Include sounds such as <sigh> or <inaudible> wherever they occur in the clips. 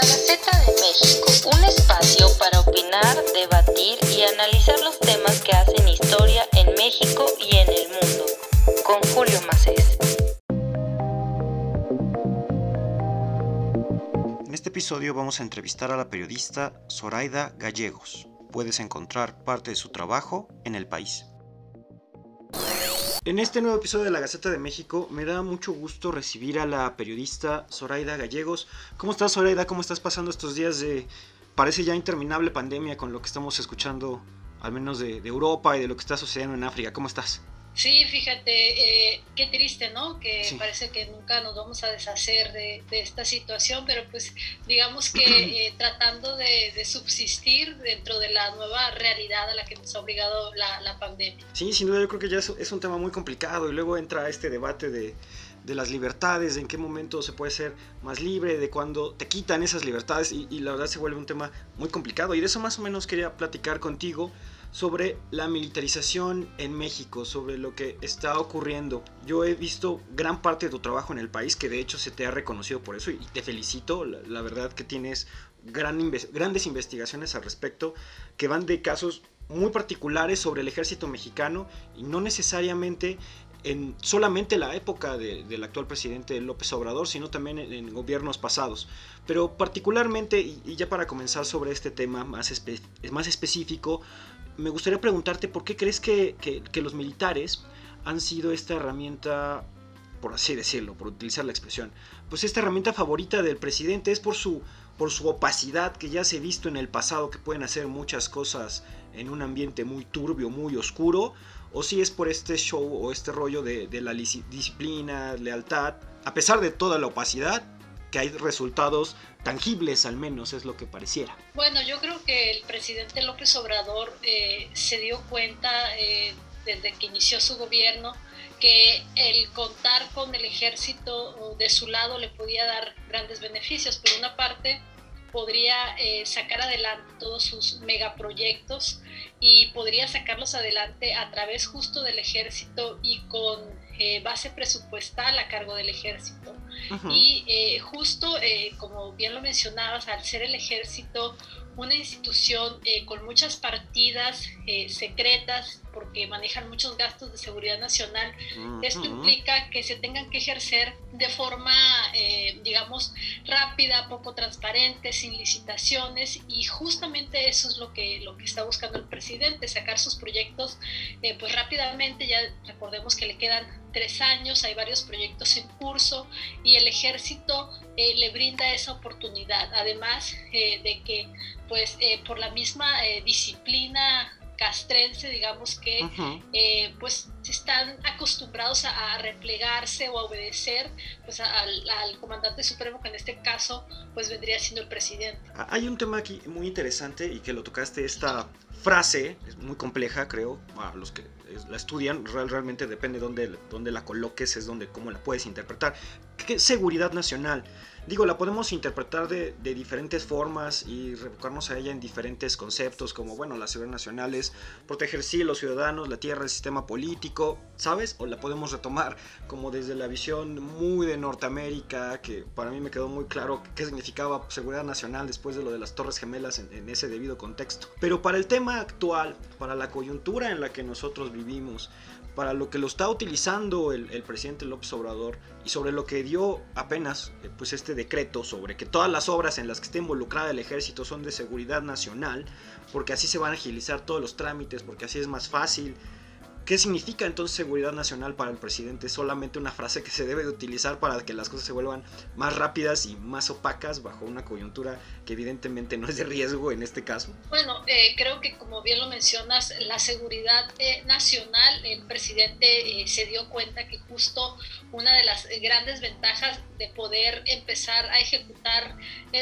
La Gaceta de México, un espacio para opinar, debatir y analizar los temas que hacen historia en México y en el mundo. Con Julio Macés. En este episodio vamos a entrevistar a la periodista Zoraida Gallegos. Puedes encontrar parte de su trabajo en el país. En este nuevo episodio de la Gaceta de México me da mucho gusto recibir a la periodista Zoraida Gallegos. ¿Cómo estás Zoraida? ¿Cómo estás pasando estos días de parece ya interminable pandemia con lo que estamos escuchando al menos de, Europa y de lo que está sucediendo en África? ¿Cómo estás? Sí, fíjate, eh, qué triste, ¿no? Que parece que nunca nos vamos a deshacer de, esta situación, pero pues digamos que <clears throat> eh, tratando de, subsistir dentro de la nueva realidad a la que nos ha obligado la, pandemia. Sí, sin duda yo creo que ya es, un tema muy complicado y luego entra este debate de, las libertades, de en qué momento se puede ser más libre, de cuándo te quitan esas libertades y, y la verdad se vuelve un tema muy complicado y de eso más o menos quería platicar contigo sobre la militarización en México, sobre lo que está ocurriendo. Yo he visto gran parte de tu trabajo en el país, que de hecho se te ha reconocido por eso y te felicito, la, verdad que tienes grandes investigaciones al respecto, que van de casos muy particulares sobre el ejército mexicano y no necesariamente en solamente la época del actual presidente López Obrador, sino también en, gobiernos pasados. Pero particularmente, y, ya para comenzar sobre este tema más, más específico, me gustaría preguntarte por qué crees que, los militares han sido esta herramienta, por así decirlo, por utilizar la expresión, pues esta herramienta favorita del presidente. Es por su, por su opacidad que ya se ha visto en el pasado que pueden hacer muchas cosas en un ambiente muy turbio, muy oscuro, o si es por este show o este rollo de, de la disciplina, lealtad, a pesar de toda la opacidad, que hay resultados tangibles al menos es lo que pareciera. Bueno, yo creo que el presidente López Obrador eh, se dio cuenta eh, desde que inició su gobierno que el contar con el ejército de su lado le podía dar grandes beneficios. Por una parte, podría eh, sacar adelante todos sus megaproyectos y podría sacarlos adelante a través justo del ejército y con eh, base presupuestal a cargo del ejército. Y eh, justo, como bien lo mencionabas, al ser el ejército una institución con muchas partidas secretas, porque manejan muchos gastos de seguridad nacional, esto implica que se tengan que ejercer de forma, digamos, rápida, poco transparente, sin licitaciones, y justamente eso es lo que, lo que está buscando el presidente, sacar sus proyectos pues rápidamente, ya recordemos que le quedan tres años, hay varios proyectos en curso y el ejército eh, le brinda esa oportunidad, además eh, de que pues eh, por la misma disciplina castrense, digamos que pues están acostumbrados a, replegarse o a obedecer pues al, al, comandante supremo que en este caso pues vendría siendo el presidente. Ah, hay un tema aquí muy interesante y que lo tocaste esta frase, es muy compleja creo, a los que la estudian, realmente depende de dónde, dónde la coloques, es donde cómo la puedes interpretar. ¿Qué seguridad nacional? Digo, la podemos interpretar de, diferentes formas y revocarnos a ella en diferentes conceptos, como, bueno, la seguridad nacional es proteger, sí, los ciudadanos, la tierra, el sistema político, ¿sabes? O la podemos retomar como desde la visión muy de Norteamérica, que para mí me quedó muy claro qué significaba seguridad nacional después de lo de las Torres Gemelas en, en ese debido contexto. Pero para el tema actual, para la coyuntura en la que nosotros vivimos, para lo que lo está utilizando el, presidente López Obrador y sobre lo que dio apenas eh, pues este decreto sobre que todas las obras en las que esté involucrada el ejército son de seguridad nacional, porque así se van a agilizar todos los trámites, porque así es más fácil, ¿Qué significa entonces seguridad nacional para el presidente? ¿Es solamente una frase que se debe de utilizar para que las cosas se vuelvan más rápidas y más opacas bajo una coyuntura que evidentemente no es de riesgo en este caso? Bueno, eh, creo que como bien lo mencionas, la seguridad eh, nacional, el presidente eh, se dio cuenta que justo una de las grandes ventajas de poder empezar a ejecutar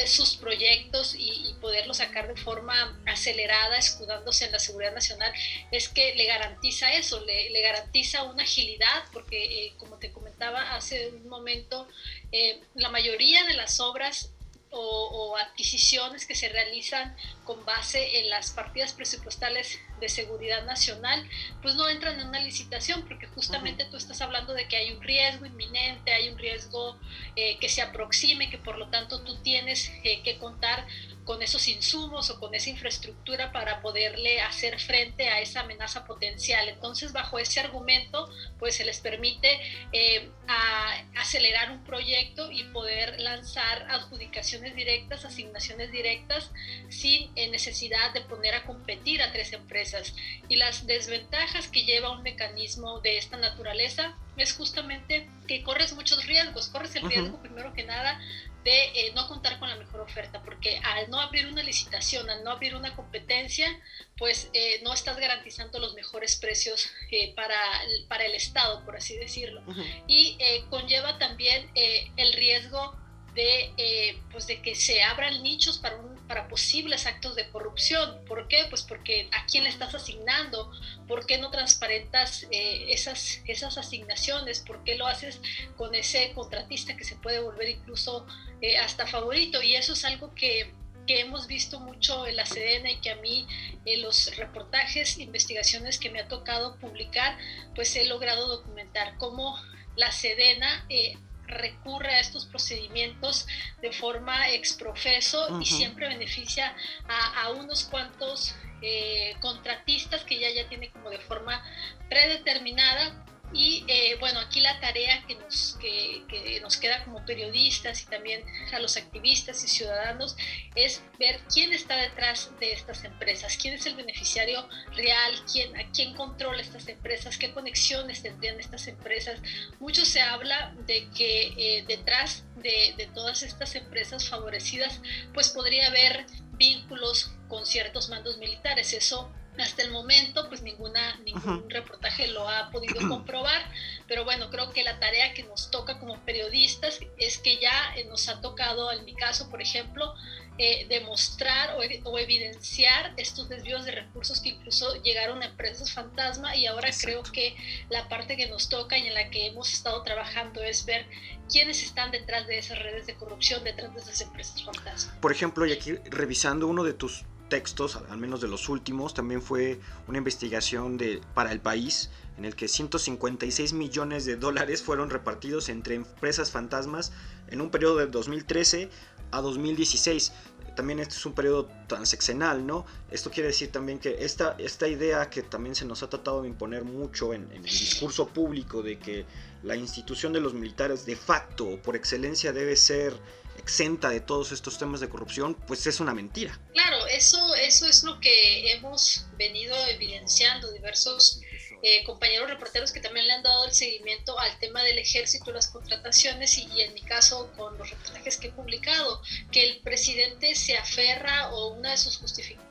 sus proyectos y, y poderlos sacar de forma acelerada, escudándose en la seguridad nacional, es que le garantiza eso le, garantiza una agilidad, porque eh, como te comentaba hace un momento, eh, la mayoría de las obras o, adquisiciones que se realizan con base en las partidas presupuestales de seguridad nacional, pues no entran en una licitación porque justamente tú estás hablando de que hay un riesgo inminente, hay un riesgo eh, que se aproxime, que por lo tanto tú tienes eh, que contar con esos insumos o con esa infraestructura para poderle hacer frente a esa amenaza potencial. Entonces, bajo ese argumento, pues se les permite eh, acelerar un proyecto y poder lanzar adjudicaciones directas, asignaciones directas, sin eh, necesidad de poner a competir a tres empresas. Y las desventajas que lleva un mecanismo de esta naturaleza es justamente que corres muchos riesgos. Corres el riesgo, primero que nada, de eh, no contar con la mejor oferta, porque al no abrir una licitación, al no abrir una competencia, pues eh, no estás garantizando los mejores precios eh, para, para, el Estado, por así decirlo. Y conlleva también el riesgo de, eh, pues de que se abran nichos para, para posibles actos de corrupción. ¿Por qué? Pues porque a quién le estás asignando, ¿por qué no transparentas eh, esas, esas asignaciones? ¿Por qué lo haces con ese contratista que se puede volver incluso eh, hasta favorito? Y eso es algo que, que hemos visto mucho en la Sedena y que a mí en los reportajes, investigaciones que me ha tocado publicar, pues he logrado documentar cómo la Sedena recurre a estos procedimientos de forma exprofeso y siempre beneficia a, unos cuantos eh, contratistas que ya ya tiene como de forma predeterminada y eh, bueno, aquí la tarea que nos, que, nos queda como periodistas y también a los activistas y ciudadanos es ver quién está detrás de estas empresas, quién es el beneficiario real, quién, a quién controla estas empresas, qué conexiones tendrían estas empresas. Mucho se habla de que eh, detrás de, de todas estas empresas favorecidas, pues podría haber vínculos con ciertos mandos militares. Eso hasta el momento, pues ninguna, ningún reportaje lo ha podido <clears throat> comprobar, pero bueno, creo que la tarea que nos toca como periodistas es que ya eh, nos ha tocado, en mi caso, por ejemplo, eh, demostrar o, evidenciar estos desvíos de recursos que incluso llegaron a empresas fantasma y ahora creo que la parte que nos toca y en la que hemos estado trabajando es ver quiénes están detrás de esas redes de corrupción, detrás de esas empresas fantasma. Por ejemplo, y aquí revisando uno de tus textos, al menos de los últimos, también fue una investigación de, para el país en el que 156 millones de dólares fueron repartidos entre empresas fantasmas en un periodo de 2013 a 2016. También este es un periodo transeccional, ¿no? Esto quiere decir también que esta, esta idea que también se nos ha tratado de imponer mucho en, el discurso público de que la institución de los militares de facto por excelencia debe ser exenta de todos estos temas de corrupción, pues es una mentira. Claro, eso, eso es lo que hemos venido evidenciando diversos eh, compañeros reporteros que también le han dado el seguimiento al tema del ejército, las contrataciones y, en mi caso con los reportajes que he publicado, que el presidente se aferra o una de sus justificaciones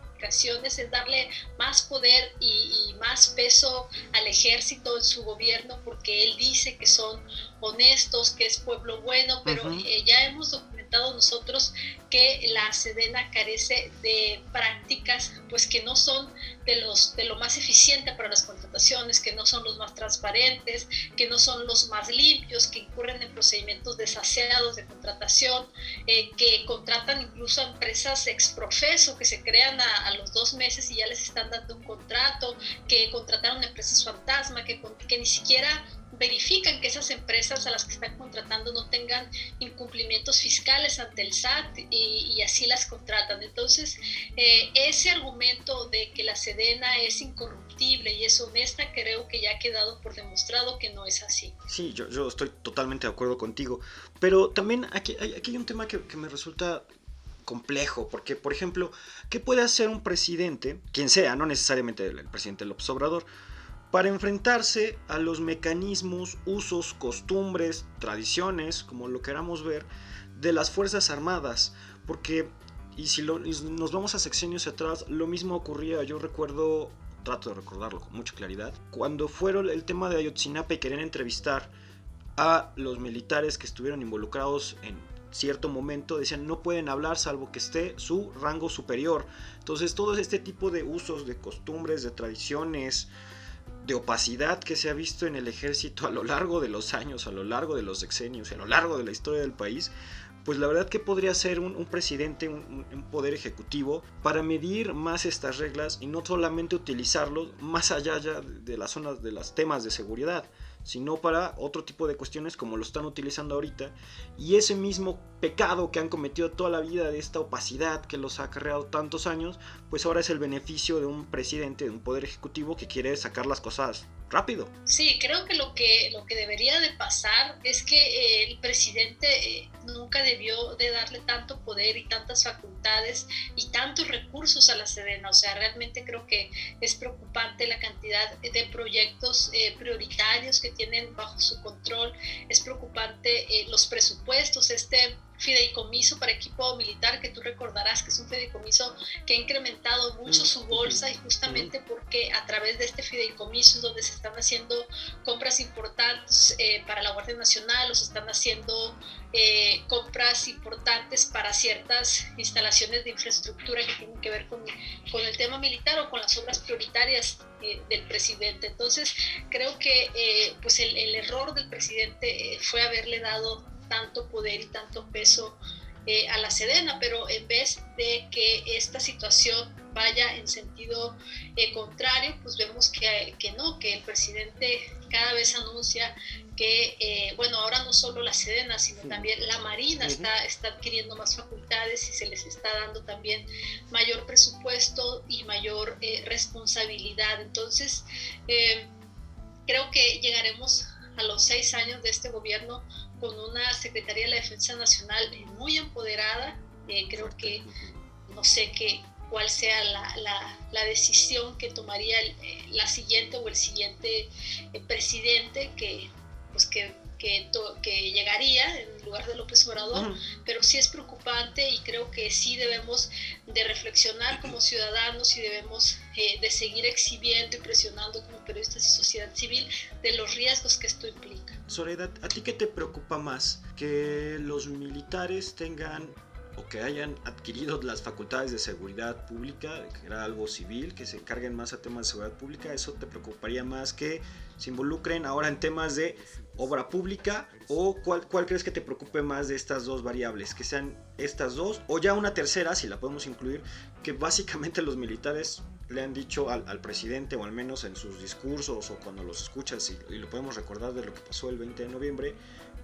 es darle más poder y, más peso al ejército en su gobierno porque él dice que son honestos, que es pueblo bueno, pero eh, ya hemos documentado nosotros que la Sedena carece de prácticas pues que no son de los de lo más eficiente para las contrataciones, que no son los más transparentes, que no son los más limpios, que incurren en procedimientos desaseados de contratación, eh, que contratan incluso a empresas exprofeso que se crean a, los dos meses y ya les están dando un contrato, que contrataron empresas fantasma, que, que ni siquiera verifican que esas empresas a las que están contratando no tengan incumplimientos fiscales ante el SAT y, así las contratan. Entonces, eh, ese argumento de que la Sedena es incorruptible y es honesta, creo que ya ha quedado por demostrado que no es así. Sí, yo, estoy totalmente de acuerdo contigo, pero también aquí, aquí hay un tema que, que me resulta complejo, porque por ejemplo, ¿qué puede hacer un presidente, quien sea, no necesariamente el presidente López Obrador, para enfrentarse a los mecanismos, usos, costumbres, tradiciones, como lo queramos ver, de las Fuerzas Armadas. Porque, y si nos vamos a secciones atrás, lo mismo ocurría, yo recuerdo, trato de recordarlo con mucha claridad, cuando fueron el tema de Ayotzinapa y querían entrevistar a los militares que estuvieron involucrados en cierto momento decían no pueden hablar salvo que esté su rango superior. Entonces todo este tipo de usos, de costumbres, de tradiciones, de opacidad que se ha visto en el ejército a lo largo de los años, a lo largo de los sexenios, a lo largo de la historia del país, pues la verdad que podría ser un, presidente, un, poder ejecutivo para medir más estas reglas y no solamente utilizarlos más allá ya de las zonas de los temas de seguridad, sino para otro tipo de cuestiones como lo están utilizando ahorita. Y ese mismo pecado que han cometido toda la vida de esta opacidad que los ha acarreado tantos años, pues ahora es el beneficio de un presidente, de un poder ejecutivo que quiere sacar las cosas rápido. Sí, creo que lo que, lo que debería de pasar es que eh, el presidente eh, nunca debió de darle tanto poder y tantas facultades y tantos recursos a la Sedena. O sea, realmente creo que es preocupante la cantidad de proyectos eh, prioritarios que tienen bajo su control. Es preocupante los presupuestos. Este fideicomiso para equipo militar, que tú recordarás que es un fideicomiso que ha incrementado mucho su bolsa y justamente porque a través de este fideicomiso es donde se están haciendo compras importantes eh, para la Guardia Nacional o se están haciendo eh, compras importantes para ciertas instalaciones de infraestructura que tienen que ver con, con el tema militar o con las obras prioritarias eh, del presidente. Entonces, creo que pues el, el error del presidente fue haberle dado tanto poder y tanto peso eh, a la Sedena, pero en vez de que esta situación vaya en sentido eh, contrario, pues vemos que, que, no, que el presidente cada vez anuncia que, eh, bueno, ahora no solo la Sedena, sino también la Marina está, está adquiriendo más facultades y se les está dando también mayor presupuesto y mayor responsabilidad. Entonces, creo que llegaremos a los seis años de este gobierno con una Secretaría de la Defensa Nacional muy empoderada. Eh, creo que no sé qué, cuál sea la, la, decisión que tomaría eh, la siguiente o el siguiente eh, presidente que, pues que que, que, llegaría en lugar de López Obrador, pero sí es preocupante y creo que sí debemos de reflexionar como ciudadanos y debemos eh, de seguir exhibiendo y presionando como periodistas y sociedad civil de los riesgos que esto implica. Soledad, ¿a ti qué te preocupa más? ¿Que los militares tengan o que hayan adquirido las facultades de seguridad pública, que era algo civil, que se encarguen más a temas de seguridad pública, eso te preocuparía más que se involucren ahora en temas de obra pública o cuál, cuál crees que te preocupe más de estas dos variables, que sean estas dos o ya una tercera, si la podemos incluir, que básicamente los militares le han dicho al, al presidente o al menos en sus discursos o cuando los escuchas y, y lo podemos recordar de lo que pasó el 20 de noviembre,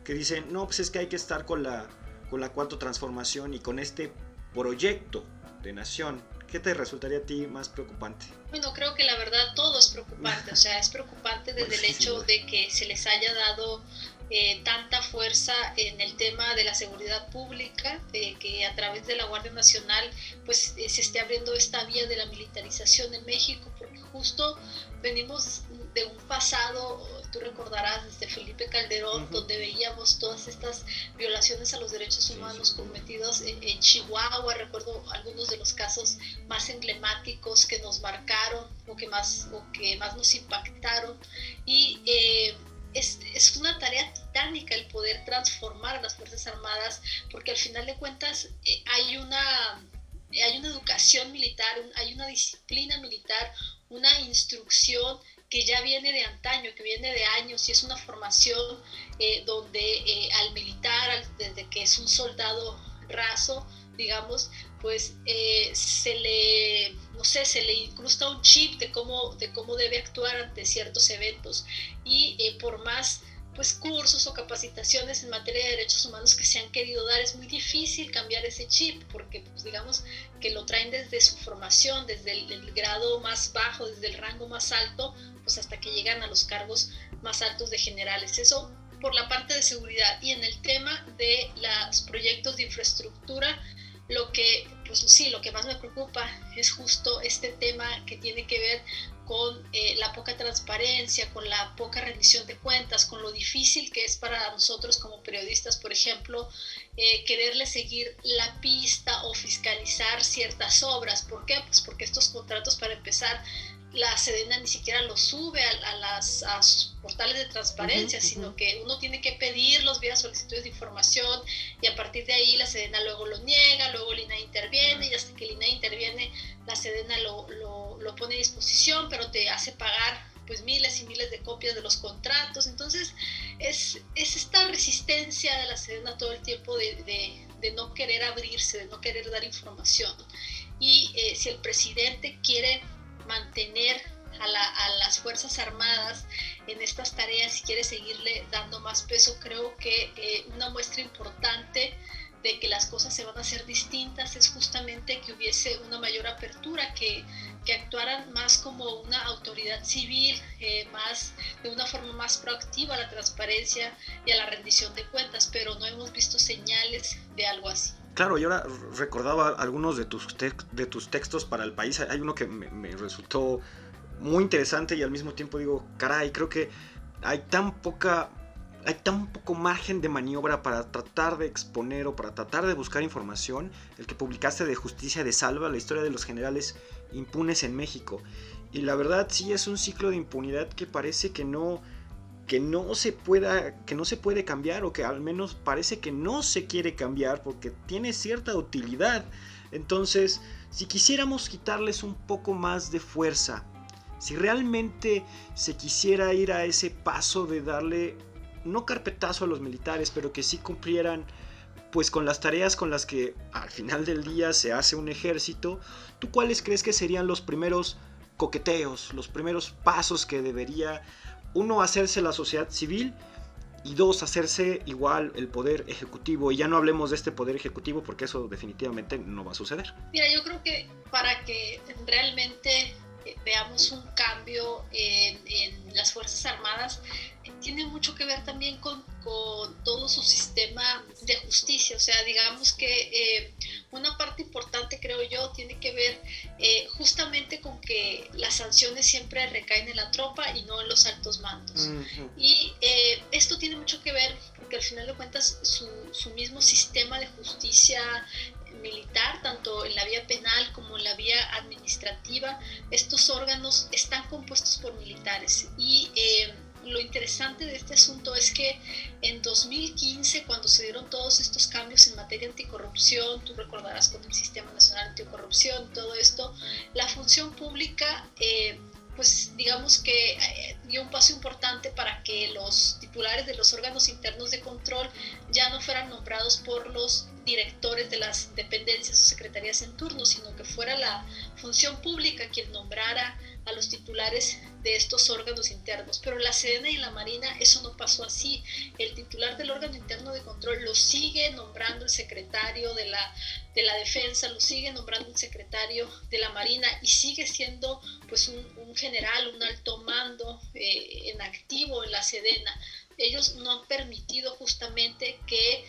que dicen, no, pues es que hay que estar con la con la cuarta transformación y con este proyecto de nación, ¿qué te resultaría a ti más preocupante? Bueno, creo que la verdad todo es preocupante, o sea, es preocupante <laughs> desde el hecho de que se les haya dado eh, tanta fuerza en el tema de la seguridad pública, que a través de la Guardia Nacional pues eh, se esté abriendo esta vía de la militarización en México, porque justo venimos de un pasado, tú recordarás desde Felipe Calderón, donde veíamos todas estas violaciones a los derechos humanos cometidos en, Chihuahua, recuerdo algunos de los casos más emblemáticos que nos marcaron o que más, o que más nos impactaron. Y eh, es, es, una tarea titánica el poder transformar a las Fuerzas Armadas, porque al final de cuentas eh, hay una hay una educación militar, hay una disciplina militar, una instrucción que ya viene de antaño, que viene de años y es una formación eh, donde eh, al militar, desde que es un soldado raso, digamos, pues eh, se le, no sé, se le incrusta un chip de cómo, de cómo debe actuar ante ciertos eventos. Y por más pues cursos o capacitaciones en materia de derechos humanos que se han querido dar, es muy difícil cambiar ese chip porque pues digamos que lo traen desde su formación, desde el, grado más bajo, desde el rango más alto, pues hasta que llegan a los cargos más altos de generales. Eso por la parte de seguridad y en el tema de los proyectos de infraestructura, lo que, pues sí, lo que más me preocupa es justo este tema que tiene que ver con eh, la poca transparencia, con la poca rendición de cuentas, con lo difícil que es para nosotros como periodistas, por ejemplo, eh, quererle seguir la pista o fiscalizar ciertas obras. ¿Por qué? Pues porque estos contratos, para empezar, la Sedena ni siquiera los sube a, las, a sus portales de transparencia, sino que uno tiene que pedirlos vía solicitudes de información y a partir de ahí la Sedena luego lo niega, luego Lina interviene y hasta que Lina interviene la Sedena lo, lo, lo, pone a disposición, pero te hace pagar pues miles y miles de copias de los contratos. Entonces, es, es esta resistencia de la Sedena todo el tiempo de, de, no querer abrirse, de no querer dar información. Y eh, si el presidente quiere mantener a, la, a, las Fuerzas Armadas en estas tareas y quiere seguirle dando más peso, creo que eh, una muestra importante de que las cosas se van a hacer distintas es justamente que hubiese una mayor apertura, que, que actuaran más como una autoridad civil, eh, más de una forma más proactiva a la transparencia y a la rendición de cuentas, pero no hemos visto señales de algo así. Claro, y ahora recordaba algunos de tus, de tus textos para el país. Hay uno que me, me resultó muy interesante y al mismo tiempo digo, caray, creo que hay tan poca hay tan poco margen de maniobra para tratar de exponer o para tratar de buscar información, el que publicaste de Justicia de Salva, la historia de los generales impunes en México. Y la verdad sí es un ciclo de impunidad que parece que no que no se pueda que no se puede cambiar o que al menos parece que no se quiere cambiar porque tiene cierta utilidad. Entonces, si quisiéramos quitarles un poco más de fuerza, si realmente se quisiera ir a ese paso de darle no carpetazo a los militares, pero que sí cumplieran pues con las tareas con las que al final del día se hace un ejército, ¿tú cuáles crees que serían los primeros coqueteos, los primeros pasos que debería uno hacerse la sociedad civil y dos hacerse igual el poder ejecutivo? Y ya no hablemos de este poder ejecutivo porque eso definitivamente no va a suceder. Mira, yo creo que para que realmente veamos un cambio en, las Fuerzas Armadas, tiene mucho que ver también con, todo su sistema de justicia. O sea, digamos que eh, una parte importante, creo yo, tiene que ver eh, justamente con que las sanciones siempre recaen en la tropa y no en los altos mandos. Y eh, esto tiene mucho que ver porque al final de cuentas su, su mismo sistema de justicia militar, tanto en la vía penal como en la vía administrativa, estos órganos están compuestos por militares. Y eh, lo interesante de este asunto es que en 2015, cuando se dieron todos estos cambios en materia anticorrupción, tú recordarás con el Sistema Nacional Anticorrupción, todo esto, la función pública... Eh, pues digamos que eh, dio un paso importante para que los titulares de los órganos internos de control ya no fueran nombrados por los directores de las dependencias o secretarías en turno, sino que fuera la función pública quien nombrara a los titulares de estos órganos internos. Pero en la Sedena y la Marina eso no pasó así. El titular del órgano interno de control lo sigue nombrando el secretario de la, de la Defensa, lo sigue nombrando el secretario de la Marina y sigue siendo pues un, general, un alto mando eh, en activo en la Sedena. Ellos no han permitido justamente que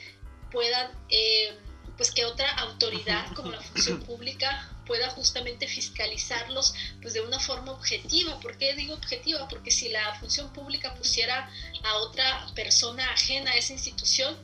puedan... Eh, pues que otra autoridad <laughs> como la función pública pueda justamente fiscalizarlos pues de una forma objetiva. ¿Por qué digo objetiva? Porque si la función pública pusiera a otra persona ajena a esa institución,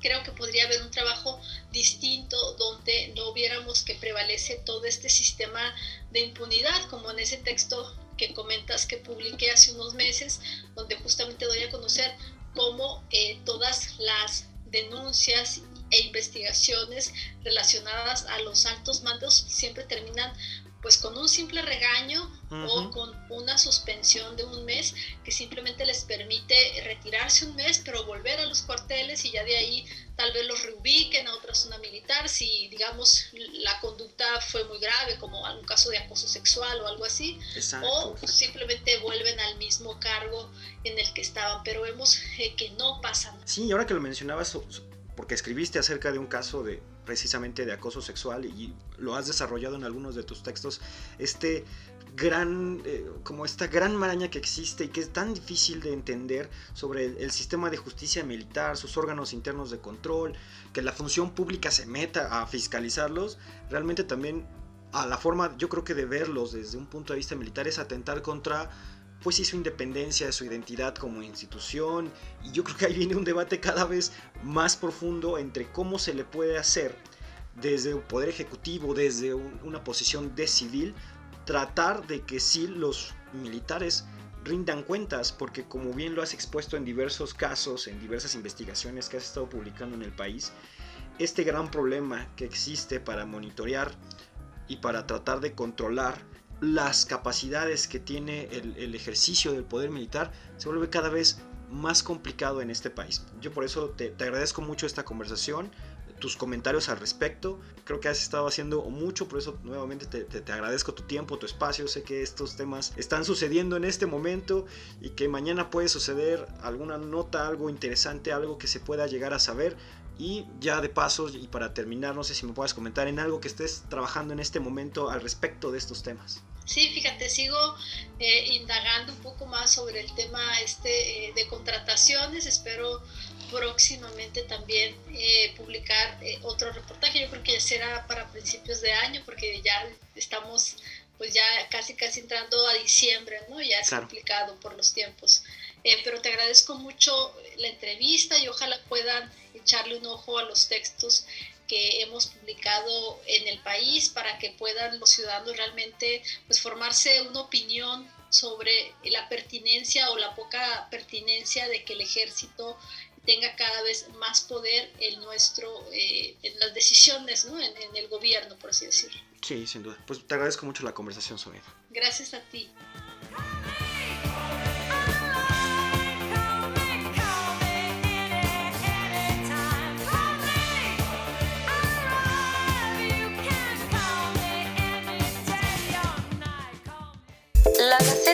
creo que podría haber un trabajo distinto donde no viéramos que prevalece todo este sistema de impunidad, como en ese texto que comentas que publiqué hace unos meses, donde justamente doy a conocer cómo eh, todas las denuncias e investigaciones relacionadas a los altos mandos siempre terminan pues con un simple regaño o con una suspensión de un mes que simplemente les permite retirarse un mes pero volver a los cuarteles y ya de ahí tal vez los reubiquen a otra zona militar si digamos la conducta fue muy grave como algún caso de acoso sexual o algo así o simplemente vuelven al mismo cargo en el que estaban pero vemos eh, que no pasan. Sí, ahora que lo mencionabas porque escribiste acerca de un caso de precisamente de acoso sexual y lo has desarrollado en algunos de tus textos, este gran, eh, como esta gran maraña que existe y que es tan difícil de entender sobre el, sistema de justicia militar, sus órganos internos de control, que la función pública se meta a fiscalizarlos, realmente también a la forma, yo creo que de verlos desde un punto de vista militar es atentar contra pues sí su independencia, su identidad como institución, y yo creo que ahí viene un debate cada vez más profundo entre cómo se le puede hacer desde un poder ejecutivo, desde una posición de civil, tratar de que sí los militares rindan cuentas, porque como bien lo has expuesto en diversos casos, en diversas investigaciones que has estado publicando en el país, este gran problema que existe para monitorear y para tratar de controlar las capacidades que tiene el, ejercicio del poder militar se vuelve cada vez más complicado en este país. Yo por eso te, te agradezco mucho esta conversación tus comentarios al respecto. Creo que has estado haciendo mucho, por eso nuevamente te, agradezco tu tiempo, tu espacio. Sé que estos temas están sucediendo en este momento y que mañana puede suceder alguna nota, algo interesante, algo que se pueda llegar a saber. Y ya de paso, y para terminar, no sé si me puedes comentar en algo que estés trabajando en este momento al respecto de estos temas. Sí, fíjate, sigo eh, indagando un poco más sobre el tema este eh, de contrataciones. Espero próximamente también eh, publicar eh, otro reportaje. Yo creo que ya será para principios de año porque ya estamos pues ya casi casi entrando a diciembre, ¿no? Ya es complicado por los tiempos. Eh, pero te agradezco mucho la entrevista y ojalá puedan echarle un ojo a los textos que hemos publicado en el país para que puedan los ciudadanos realmente pues formarse una opinión sobre la pertinencia o la poca pertinencia de que el ejército tenga cada vez más poder en nuestro eh, en las decisiones ¿no? en, el gobierno por así decirlo. Sí sin duda. Pues te agradezco mucho la conversación Sonia. Gracias a ti